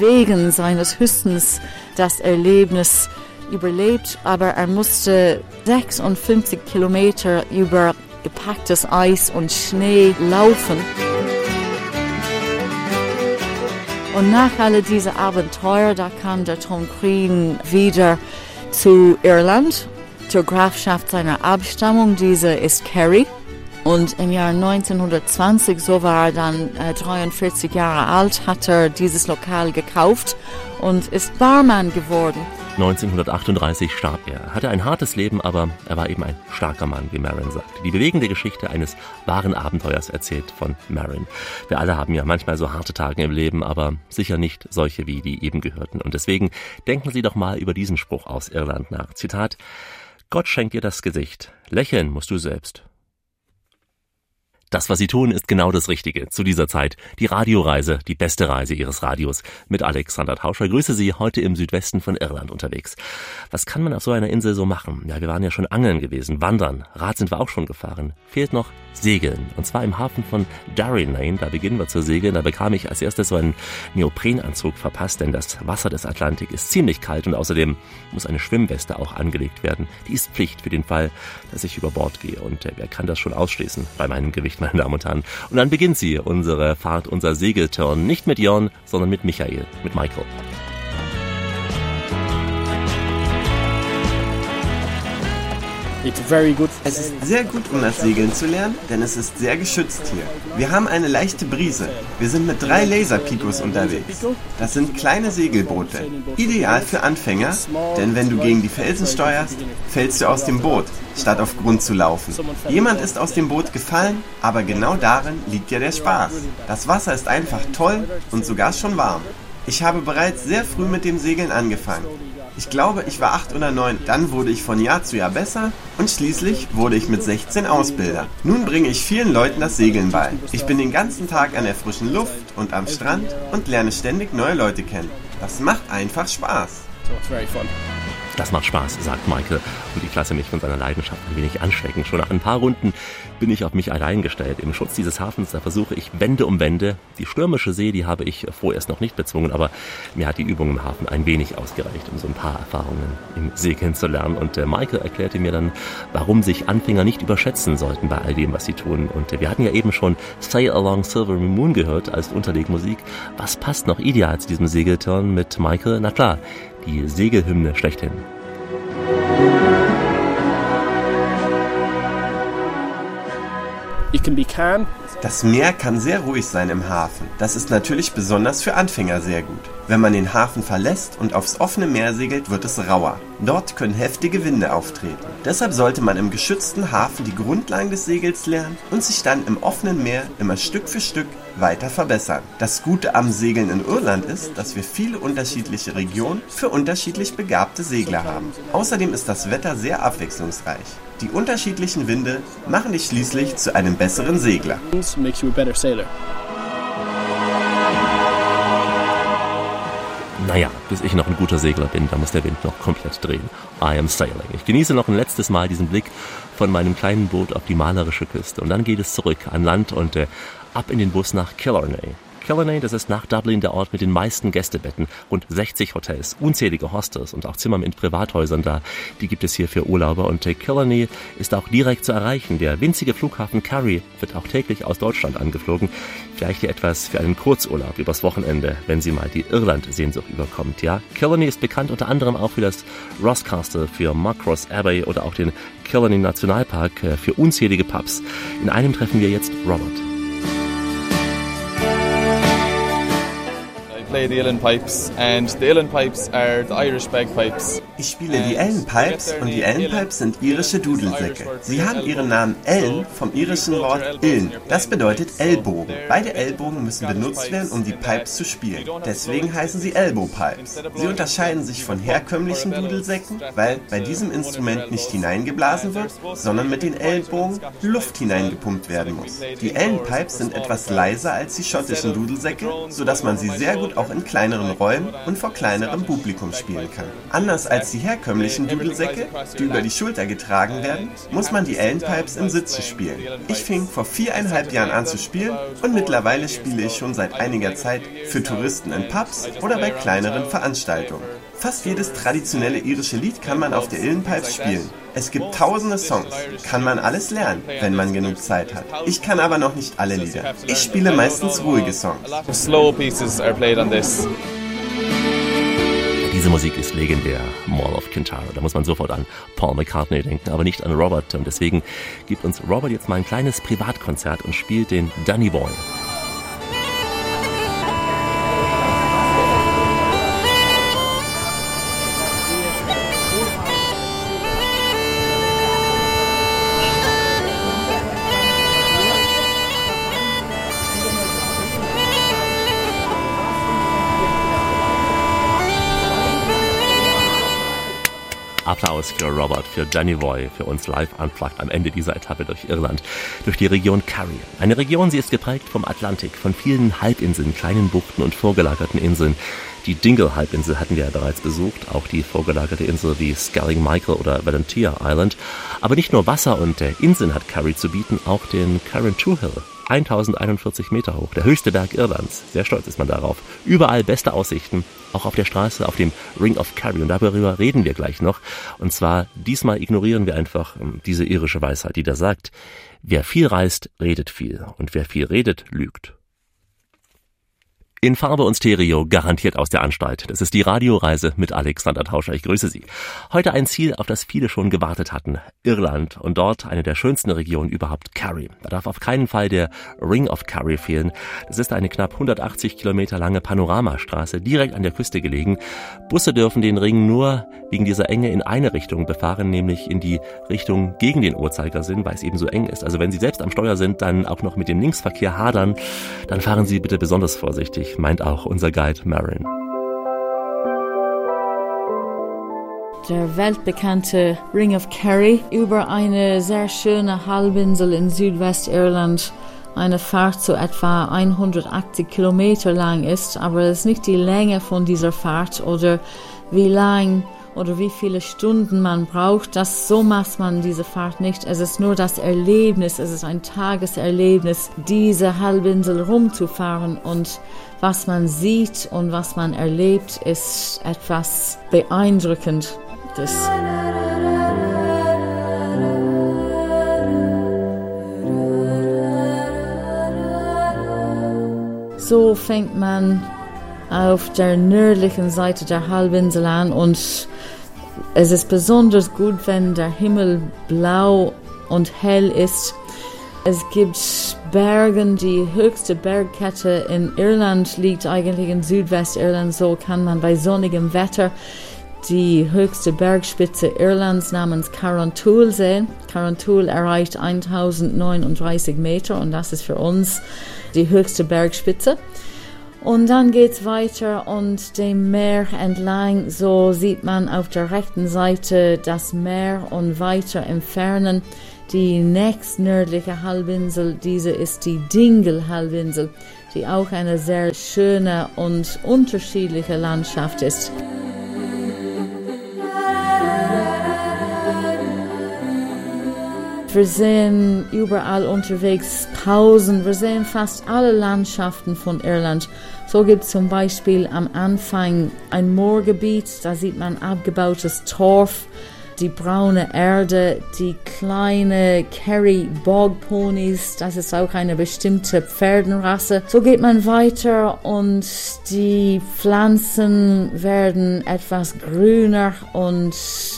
wegen seines Hüstens das Erlebnis überlebt, aber er musste 56 Kilometer über gepacktes Eis und Schnee laufen. Und nach all diese Abenteuer, da kam der Tom Green wieder zu Irland, zur Grafschaft seiner Abstammung. Diese ist Kerry. Und im Jahr 1920, so war er dann äh, 43 Jahre alt, hat er dieses Lokal gekauft und ist Barmann geworden. 1938 starb er, hatte ein hartes Leben, aber er war eben ein starker Mann, wie Marin sagt. Die bewegende Geschichte eines wahren Abenteuers erzählt von Marin. Wir alle haben ja manchmal so harte Tage im Leben, aber sicher nicht solche wie die eben gehörten. Und deswegen denken Sie doch mal über diesen Spruch aus Irland nach. Zitat Gott schenkt dir das Gesicht, lächeln musst du selbst. Das, was Sie tun, ist genau das Richtige. Zu dieser Zeit die Radioreise, die beste Reise Ihres Radios mit Alexander Tauscher. Grüße Sie heute im Südwesten von Irland unterwegs. Was kann man auf so einer Insel so machen? Ja, wir waren ja schon angeln gewesen, wandern, Rad sind wir auch schon gefahren. Fehlt noch Segeln. Und zwar im Hafen von Lane. Da beginnen wir zu segeln. Da bekam ich als erstes so einen Neoprenanzug verpasst, denn das Wasser des Atlantik ist ziemlich kalt und außerdem muss eine Schwimmweste auch angelegt werden. Die ist Pflicht für den Fall, dass ich über Bord gehe. Und äh, wer kann das schon ausschließen bei meinem Gewicht? Meine Damen und Herren. Und dann beginnt sie, unsere Fahrt, unser Segelturn. Nicht mit Jon, sondern mit Michael, mit Michael. Es ist sehr gut, um das Segeln zu lernen, denn es ist sehr geschützt hier. Wir haben eine leichte Brise. Wir sind mit drei Laserpicos unterwegs. Das sind kleine Segelboote. Ideal für Anfänger, denn wenn du gegen die Felsen steuerst, fällst du aus dem Boot, statt auf Grund zu laufen. Jemand ist aus dem Boot gefallen, aber genau darin liegt ja der Spaß. Das Wasser ist einfach toll und sogar schon warm. Ich habe bereits sehr früh mit dem Segeln angefangen. Ich glaube, ich war acht oder neun. Dann wurde ich von Jahr zu Jahr besser und schließlich wurde ich mit 16 Ausbilder. Nun bringe ich vielen Leuten das Segeln bei. Ich bin den ganzen Tag an der frischen Luft und am Strand und lerne ständig neue Leute kennen. Das macht einfach Spaß. So it's very fun. Das macht Spaß, sagt Michael, und ich lasse mich von seiner Leidenschaft ein wenig anstecken. Schon nach ein paar Runden bin ich auf mich allein gestellt. Im Schutz dieses Hafens, da versuche ich Wände um Wände. Die stürmische See, die habe ich vorerst noch nicht bezwungen, aber mir hat die Übung im Hafen ein wenig ausgereicht, um so ein paar Erfahrungen im See kennenzulernen. Und äh, Michael erklärte mir dann, warum sich Anfänger nicht überschätzen sollten bei all dem, was sie tun. Und äh, wir hatten ja eben schon Sail Along Silver Moon gehört als Unterlegmusik. Was passt noch ideal zu diesem Segelturn mit Michael? Na klar, die Segelhymne schlechthin. It can be calm das Meer kann sehr ruhig sein im Hafen. Das ist natürlich besonders für Anfänger sehr gut. Wenn man den Hafen verlässt und aufs offene Meer segelt, wird es rauer. Dort können heftige Winde auftreten. Deshalb sollte man im geschützten Hafen die Grundlagen des Segels lernen und sich dann im offenen Meer immer Stück für Stück weiter verbessern. Das Gute am Segeln in Irland ist, dass wir viele unterschiedliche Regionen für unterschiedlich begabte Segler haben. Außerdem ist das Wetter sehr abwechslungsreich. Die unterschiedlichen Winde machen dich schließlich zu einem besseren Segler. Naja, bis ich noch ein guter Segler bin, da muss der Wind noch komplett drehen. I am sailing. Ich genieße noch ein letztes Mal diesen Blick von meinem kleinen Boot auf die malerische Küste. Und dann geht es zurück an Land und äh, ab in den Bus nach Killarney. Killarney, das ist nach Dublin der Ort mit den meisten Gästebetten. Rund 60 Hotels, unzählige Hostels und auch Zimmer mit Privathäusern da. Die gibt es hier für Urlauber und Killarney ist auch direkt zu erreichen. Der winzige Flughafen Curry wird auch täglich aus Deutschland angeflogen. Vielleicht hier etwas für einen Kurzurlaub übers Wochenende, wenn Sie mal die Irland-Sehnsucht überkommt. Ja, Killarney ist bekannt unter anderem auch für das Ross Castle, für Markross Abbey oder auch den Killarney Nationalpark, äh, für unzählige Pubs. In einem treffen wir jetzt Robert. Play the pipes, and the pipes are the Irish bagpipes. Ich spiele die Ellen Pipes und die Ellen Pipes sind irische Dudelsäcke. Sie haben ihren Namen Ellen vom irischen Wort Iln. Das bedeutet Ellbogen. Beide Ellbogen müssen benutzt werden, um die Pipes zu spielen. Deswegen heißen sie Elbow Pipes. Sie unterscheiden sich von herkömmlichen Dudelsäcken, weil bei diesem Instrument nicht hineingeblasen wird, sondern mit den Ellbogen Luft hineingepumpt werden muss. Die Ellen Pipes sind etwas leiser als die schottischen Dudelsäcke, sodass man sie sehr gut auch in kleineren Räumen und vor kleinerem Publikum spielen kann. Anders als die herkömmlichen Dudelsäcke, die über die Schulter getragen werden, muss man die Ellenpipes im Sitzen spielen. Ich fing vor viereinhalb Jahren an zu spielen und mittlerweile spiele ich schon seit einiger Zeit für Touristen in Pubs oder bei kleineren Veranstaltungen. Fast jedes traditionelle irische Lied kann man auf der Illenpipes spielen. Es gibt tausende Songs. Kann man alles lernen, wenn man genug Zeit hat. Ich kann aber noch nicht alle Lieder. Ich spiele meistens ruhige Songs. Slow pieces are played on this. Diese Musik ist legendär, Mall of Kintara. Da muss man sofort an Paul McCartney denken, aber nicht an Robert. Und deswegen gibt uns Robert jetzt mal ein kleines Privatkonzert und spielt den Dunny Boy. Applaus für Robert, für Danny Roy, für uns live unplugged am Ende dieser Etappe durch Irland, durch die Region Kerry. Eine Region, sie ist geprägt vom Atlantik, von vielen Halbinseln, kleinen Buchten und vorgelagerten Inseln. Die Dingle-Halbinsel hatten wir ja bereits besucht, auch die vorgelagerte Insel wie Skellig Michael oder Valentia Island. Aber nicht nur Wasser und Inseln hat Kerry zu bieten, auch den Carrintoo Hill 1041 Meter hoch, der höchste Berg Irlands. Sehr stolz ist man darauf. Überall beste Aussichten, auch auf der Straße, auf dem Ring of Kerry. Und darüber reden wir gleich noch. Und zwar, diesmal ignorieren wir einfach ähm, diese irische Weisheit, die da sagt, wer viel reist, redet viel. Und wer viel redet, lügt. In Farbe und Stereo garantiert aus der Anstalt. Das ist die Radioreise mit Alexander Tauscher. Ich grüße Sie. Heute ein Ziel, auf das viele schon gewartet hatten. Irland und dort eine der schönsten Regionen überhaupt, Kerry. Da darf auf keinen Fall der Ring of Kerry fehlen. Das ist eine knapp 180 Kilometer lange Panoramastraße, direkt an der Küste gelegen. Busse dürfen den Ring nur wegen dieser Enge in eine Richtung befahren, nämlich in die Richtung gegen den Uhrzeigersinn, weil es eben so eng ist. Also wenn Sie selbst am Steuer sind, dann auch noch mit dem Linksverkehr hadern, dann fahren Sie bitte besonders vorsichtig meint auch unser Guide Marin. Der weltbekannte Ring of Kerry über eine sehr schöne Halbinsel in Südwestirland. Eine Fahrt so etwa 180 Kilometer lang ist, aber es ist nicht die Länge von dieser Fahrt oder wie lang oder wie viele Stunden man braucht, das so macht man diese Fahrt nicht. Es ist nur das Erlebnis, es ist ein Tageserlebnis, diese Halbinsel rumzufahren und was man sieht und was man erlebt, ist etwas beeindruckendes. So fängt man auf der nördlichen Seite der Halbinsel an und es ist besonders gut, wenn der Himmel blau und hell ist. Es gibt Bergen, die höchste Bergkette in Irland liegt eigentlich in Südwestirland. So kann man bei sonnigem Wetter die höchste Bergspitze Irlands namens Carrauntoohil sehen. Carrauntoohil erreicht 1039 Meter und das ist für uns die höchste Bergspitze. Und dann geht's weiter und dem Meer entlang, so sieht man auf der rechten Seite das Meer und weiter entfernen die nächstnördliche Halbinsel. Diese ist die Dingle-Halbinsel, die auch eine sehr schöne und unterschiedliche Landschaft ist. Wir sehen überall unterwegs Pausen. Wir sehen fast alle Landschaften von Irland. So gibt es zum Beispiel am Anfang ein Moorgebiet, da sieht man abgebautes Torf, die braune Erde, die kleine Kerry Bog Ponys, das ist auch eine bestimmte Pferdenrasse. So geht man weiter und die Pflanzen werden etwas grüner und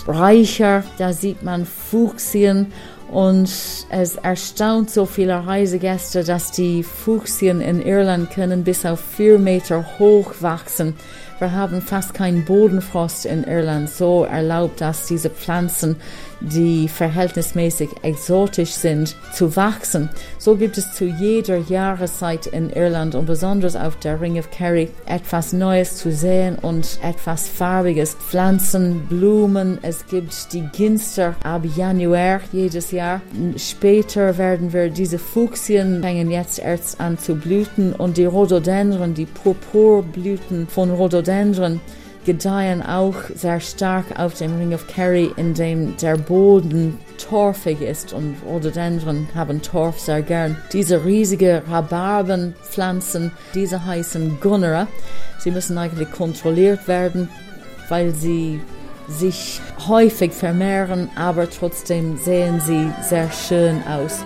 reicher. Da sieht man Fuchsien und es erstaunt so viele Reisegäste, dass die Fuchsien in Irland können bis auf vier Meter hoch wachsen. Wir haben fast keinen Bodenfrost in Irland. So erlaubt das diese Pflanzen die verhältnismäßig exotisch sind, zu wachsen. So gibt es zu jeder Jahreszeit in Irland und besonders auf der Ring of Kerry etwas Neues zu sehen und etwas Farbiges. Pflanzen, Blumen, es gibt die Ginster ab Januar jedes Jahr. Später werden wir diese Fuchsien fangen jetzt erst an zu blüten und die Rhododendron, die Purpurblüten von Rhododendron gedeihen auch sehr stark auf dem Ring of Kerry, in dem der Boden torfig ist und Rhododendron haben Torf sehr gern. Diese riesige Rhabarbenpflanzen, diese heißen Gunnera, sie müssen eigentlich kontrolliert werden, weil sie sich häufig vermehren, aber trotzdem sehen sie sehr schön aus.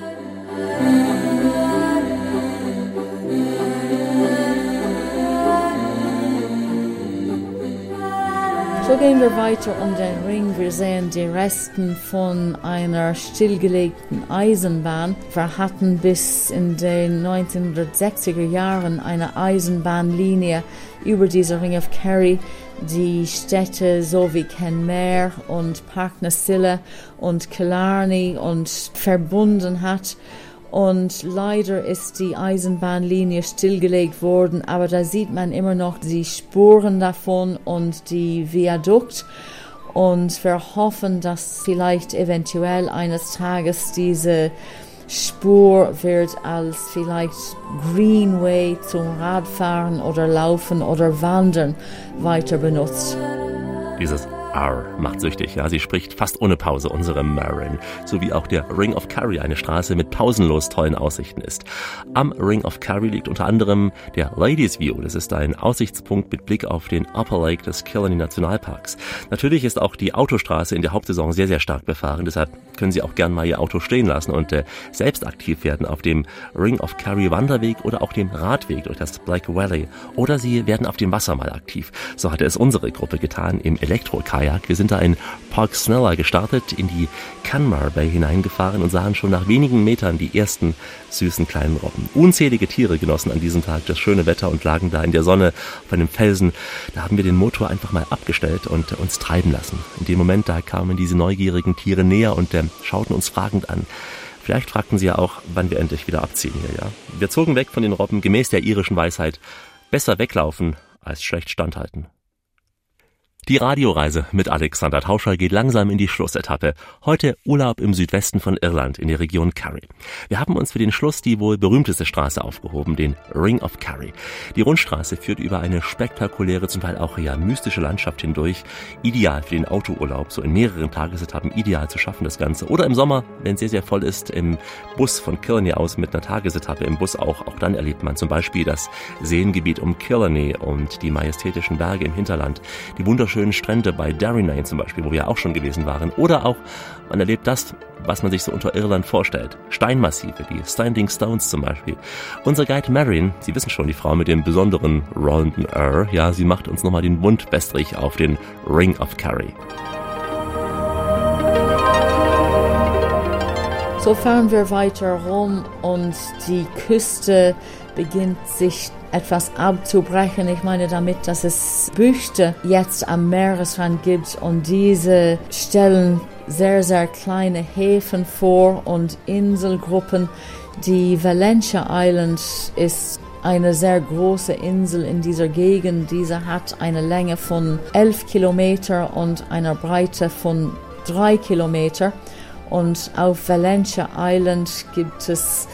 So gehen wir weiter um den Ring. Wir sehen die Resten von einer stillgelegten Eisenbahn. Wir hatten bis in den 1960er Jahren eine Eisenbahnlinie über diese Ring of Kerry, die Städte so wie Kenmare und Parknasilla und Killarney und verbunden hat. Und leider ist die Eisenbahnlinie stillgelegt worden, aber da sieht man immer noch die Spuren davon und die Viadukt. Und wir hoffen, dass vielleicht eventuell eines Tages diese Spur wird als vielleicht Greenway zum Radfahren oder Laufen oder Wandern weiter benutzt. Dieses R macht süchtig, ja, sie spricht fast ohne Pause unsere Marin, so wie auch der Ring of Kerry eine Straße mit pausenlos tollen Aussichten ist. Am Ring of Kerry liegt unter anderem der Ladies View, das ist ein Aussichtspunkt mit Blick auf den Upper Lake des Killarney Nationalparks. Natürlich ist auch die Autostraße in der Hauptsaison sehr, sehr stark befahren, deshalb können Sie auch gern mal Ihr Auto stehen lassen und äh, selbst aktiv werden auf dem Ring of Kerry Wanderweg oder auch dem Radweg durch das Black Valley oder Sie werden auf dem Wasser mal aktiv. So hatte es unsere Gruppe getan im Elektrokar Kajak. Wir sind da in Park Snella gestartet, in die Canmar Bay hineingefahren und sahen schon nach wenigen Metern die ersten süßen kleinen Robben. Unzählige Tiere genossen an diesem Tag das schöne Wetter und lagen da in der Sonne auf einem Felsen. Da haben wir den Motor einfach mal abgestellt und uns treiben lassen. In dem Moment, da kamen diese neugierigen Tiere näher und äh, schauten uns fragend an. Vielleicht fragten sie ja auch, wann wir endlich wieder abziehen hier, ja. Wir zogen weg von den Robben gemäß der irischen Weisheit. Besser weglaufen als schlecht standhalten. Die Radioreise mit Alexander Tauscher geht langsam in die Schlussetappe. Heute Urlaub im Südwesten von Irland in der Region Kerry. Wir haben uns für den Schluss die wohl berühmteste Straße aufgehoben, den Ring of Kerry. Die Rundstraße führt über eine spektakuläre, zum Teil auch ja mystische Landschaft hindurch. Ideal für den Autourlaub, so in mehreren Tagesetappen ideal zu schaffen das Ganze. Oder im Sommer, wenn sehr, sehr voll ist, im Bus von Killarney aus mit einer Tagesetappe im Bus auch. Auch dann erlebt man zum Beispiel das Seengebiet um Killarney und die majestätischen Berge im Hinterland. Die wunderschönen wunderschönen Strände bei Darrynane zum Beispiel, wo wir auch schon gewesen waren. Oder auch, man erlebt das, was man sich so unter Irland vorstellt. Steinmassive, die Standing Stones zum Beispiel. Unser Guide Marion, Sie wissen schon, die Frau mit dem besonderen rollenden R, ja, sie macht uns nochmal den Mund wässrig auf den Ring of Kerry. So fahren wir weiter rum und die Küste beginnt sich etwas abzubrechen. Ich meine damit, dass es Büchte jetzt am Meeresrand gibt und diese stellen sehr, sehr kleine Häfen vor und Inselgruppen. Die Valencia Island ist eine sehr große Insel in dieser Gegend. Diese hat eine Länge von 11 Kilometer und eine Breite von 3 Kilometer. Und auf Valencia Island gibt es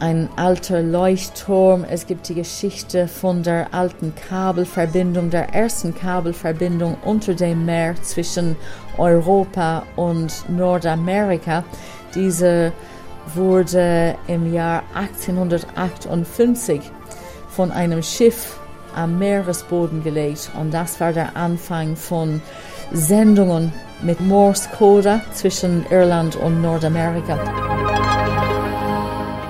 ein alter Leuchtturm. Es gibt die Geschichte von der alten Kabelverbindung, der ersten Kabelverbindung unter dem Meer zwischen Europa und Nordamerika. Diese wurde im Jahr 1858 von einem Schiff am Meeresboden gelegt und das war der Anfang von Sendungen mit Morse Code zwischen Irland und Nordamerika.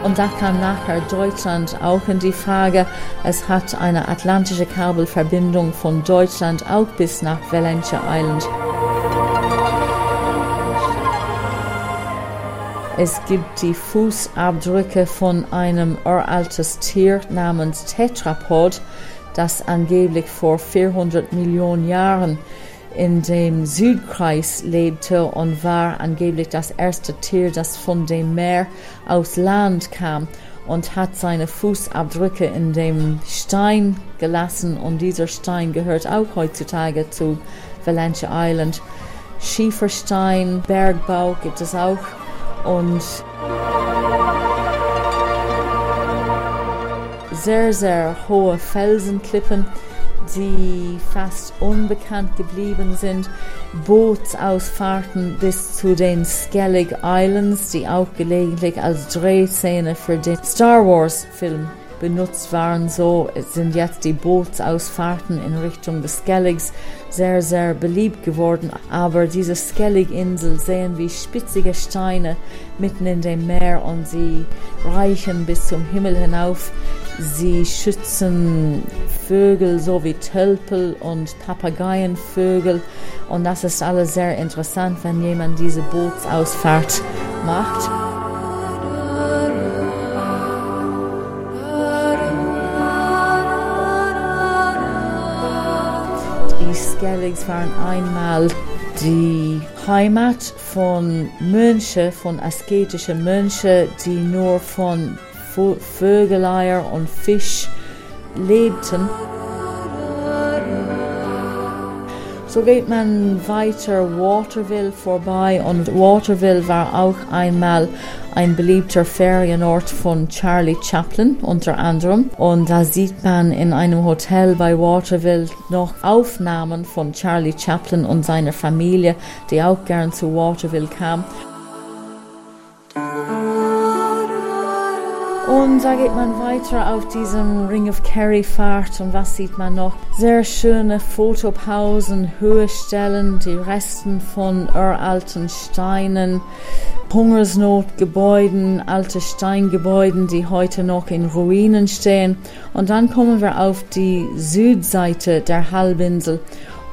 Und da kam nachher Deutschland auch in die Frage. Es hat eine atlantische Kabelverbindung von Deutschland auch bis nach Valentia Island. Es gibt die Fußabdrücke von einem uraltes Tier namens Tetrapod, das angeblich vor 400 Millionen Jahren in dem Südkreis lebte und war angeblich das erste Tier, das von dem Meer aus Land kam und hat seine Fußabdrücke in dem Stein gelassen. Und dieser Stein gehört auch heutzutage zu Valentia Island. Schieferstein, Bergbau gibt es auch. Und sehr, sehr hohe Felsenklippen die fast unbekannt geblieben sind. Bootsausfahrten bis zu den Skellig Islands, die auch gelegentlich als Drehszene für den Star Wars Film benutzt waren. So sind jetzt die Bootsausfahrten in Richtung des Skelligs sehr, sehr beliebt geworden. Aber diese Skellig-Insel sehen wie spitzige Steine mitten in dem Meer und sie reichen bis zum Himmel hinauf. Sie schützen Vögel so wie Tölpel und Papageienvögel. Und das ist alles sehr interessant, wenn jemand diese Bootsausfahrt macht. Skelligs waren einmal die Heimat von Mönchen, von asketischen Mönchen, die nur von Vögeleier und Fisch lebten. So geht man weiter Waterville vorbei und Waterville war auch einmal ein beliebter Ferienort von Charlie Chaplin unter anderem. Und da sieht man in einem Hotel bei Waterville noch Aufnahmen von Charlie Chaplin und seiner Familie, die auch gern zu Waterville kam. Und da geht man weiter auf diesem Ring of Kerry Fahrt und was sieht man noch? Sehr schöne Fotopausen, Höhestellen, die Resten von uralten Steinen, Hungersnotgebäuden, alte Steingebäuden, die heute noch in Ruinen stehen. Und dann kommen wir auf die Südseite der Halbinsel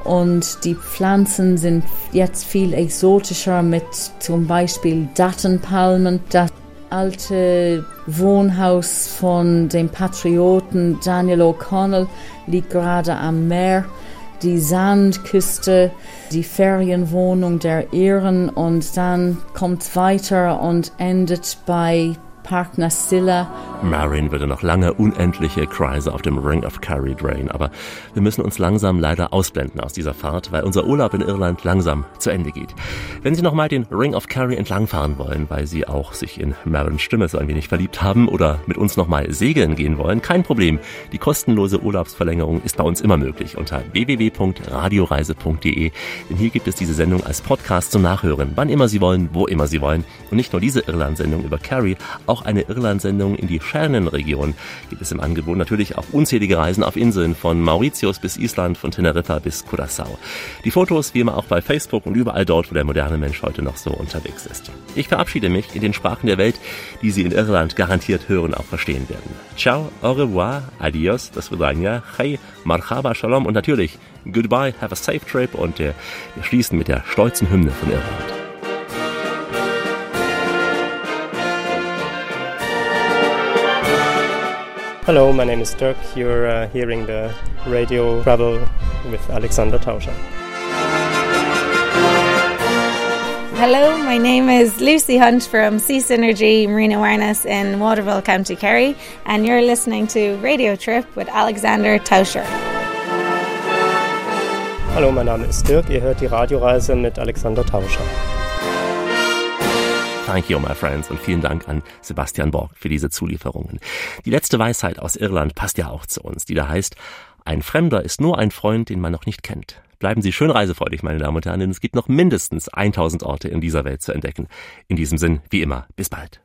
und die Pflanzen sind jetzt viel exotischer mit zum Beispiel Dattenpalmen. Das alte Wohnhaus von dem Patrioten Daniel O'Connell liegt gerade am Meer. Die Sandküste, die Ferienwohnung der Iren und dann kommt weiter und endet bei Park Nasilla. Marin würde noch lange unendliche Kreise auf dem Ring of Kerry drehen, aber wir müssen uns langsam leider ausblenden aus dieser Fahrt, weil unser Urlaub in Irland langsam zu Ende geht. Wenn Sie nochmal den Ring of Kerry entlangfahren wollen, weil Sie auch sich in Marins Stimme so ein wenig verliebt haben oder mit uns nochmal segeln gehen wollen, kein Problem. Die kostenlose Urlaubsverlängerung ist bei uns immer möglich unter www.radioreise.de, denn hier gibt es diese Sendung als Podcast zum Nachhören, wann immer Sie wollen, wo immer Sie wollen. Und nicht nur diese Irland-Sendung über Kerry, auch eine Irland-Sendung in die Shannon-Region gibt es im Angebot. Natürlich auch unzählige Reisen auf Inseln von Mauritius bis Island, von Teneriffa bis Curaçao. Die Fotos wie immer auch bei Facebook und überall dort, wo der moderne Mensch heute noch so unterwegs ist. Ich verabschiede mich in den Sprachen der Welt, die Sie in Irland garantiert hören und auch verstehen werden. Ciao, au revoir, adios, das Vidania, hey, marhaba, shalom und natürlich goodbye, have a safe trip und äh, wir schließen mit der stolzen Hymne von Irland. Hello, my name is Dirk. You're uh, hearing the radio travel with Alexander Tauscher. Hello, my name is Lucy Hunt from Sea Synergy Marine Awareness in Waterville, County Kerry, and you're listening to Radio Trip with Alexander Tauscher. Hallo, mein Name ist Dirk. Ihr hört die Radioreise mit Alexander Tauscher. Thank you, my friends, und vielen Dank an Sebastian Borg für diese Zulieferungen. Die letzte Weisheit aus Irland passt ja auch zu uns, die da heißt, ein Fremder ist nur ein Freund, den man noch nicht kennt. Bleiben Sie schön reisefreudig, meine Damen und Herren, denn es gibt noch mindestens 1000 Orte in dieser Welt zu entdecken. In diesem Sinn, wie immer, bis bald.